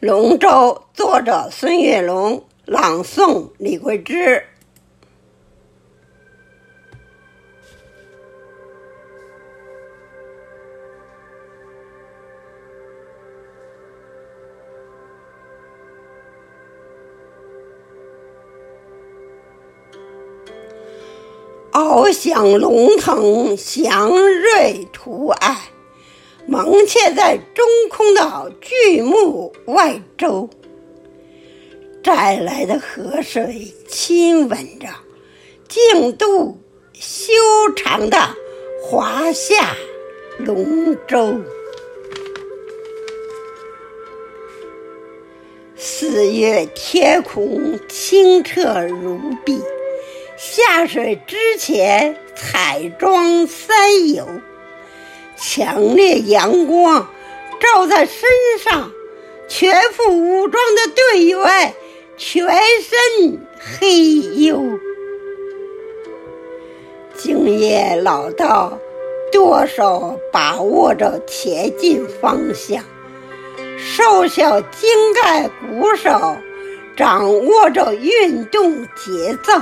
龙舟，作者孙月龙，朗诵李桂枝。翱翔龙腾，祥瑞图案，蒙嵌在中空的巨木外周。摘来的河水亲吻着净度修长的华夏龙舟。四月天空清澈如碧。下水之前，彩妆三游，强烈阳光照在身上，全副武装的队员全身黑黝。经验老道，舵手把握着前进方向；瘦小精干鼓手掌握着运动节奏。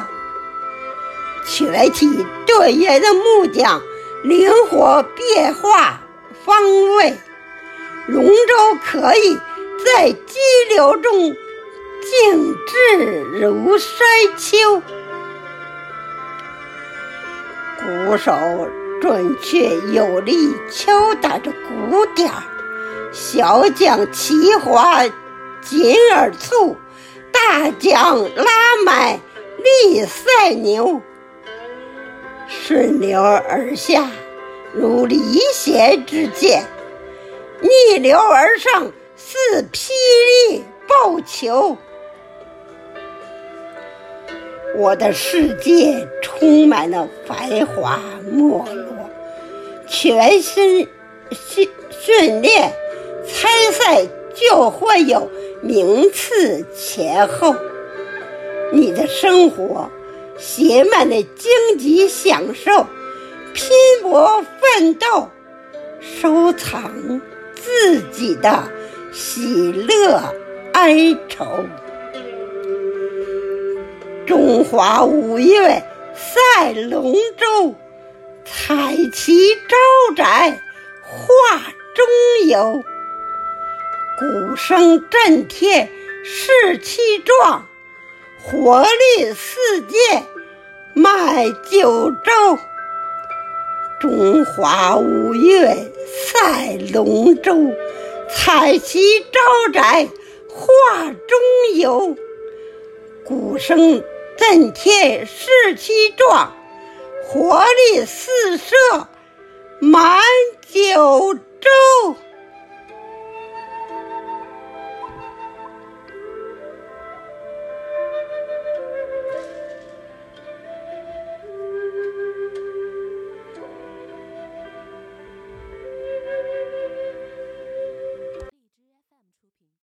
全体队员的木匠灵活变化方位，龙舟可以在激流中静止如山丘。鼓手准确有力敲打着鼓点儿，小桨齐划紧而促，大桨拉满力赛牛。顺流而下，如离弦之箭；逆流而上，似霹雳爆球。我的世界充满了繁华没落，全身训训练参赛就会有名次前后。你的生活。写满了荆棘享受，拼搏奋斗，收藏自己的喜乐哀愁。中华五岳赛龙舟，彩旗招展画中游，鼓声震天士气壮。活力四溅，迈九州。中华五岳赛龙舟，彩旗招展画中游。鼓声震天士气壮，活力四射满九。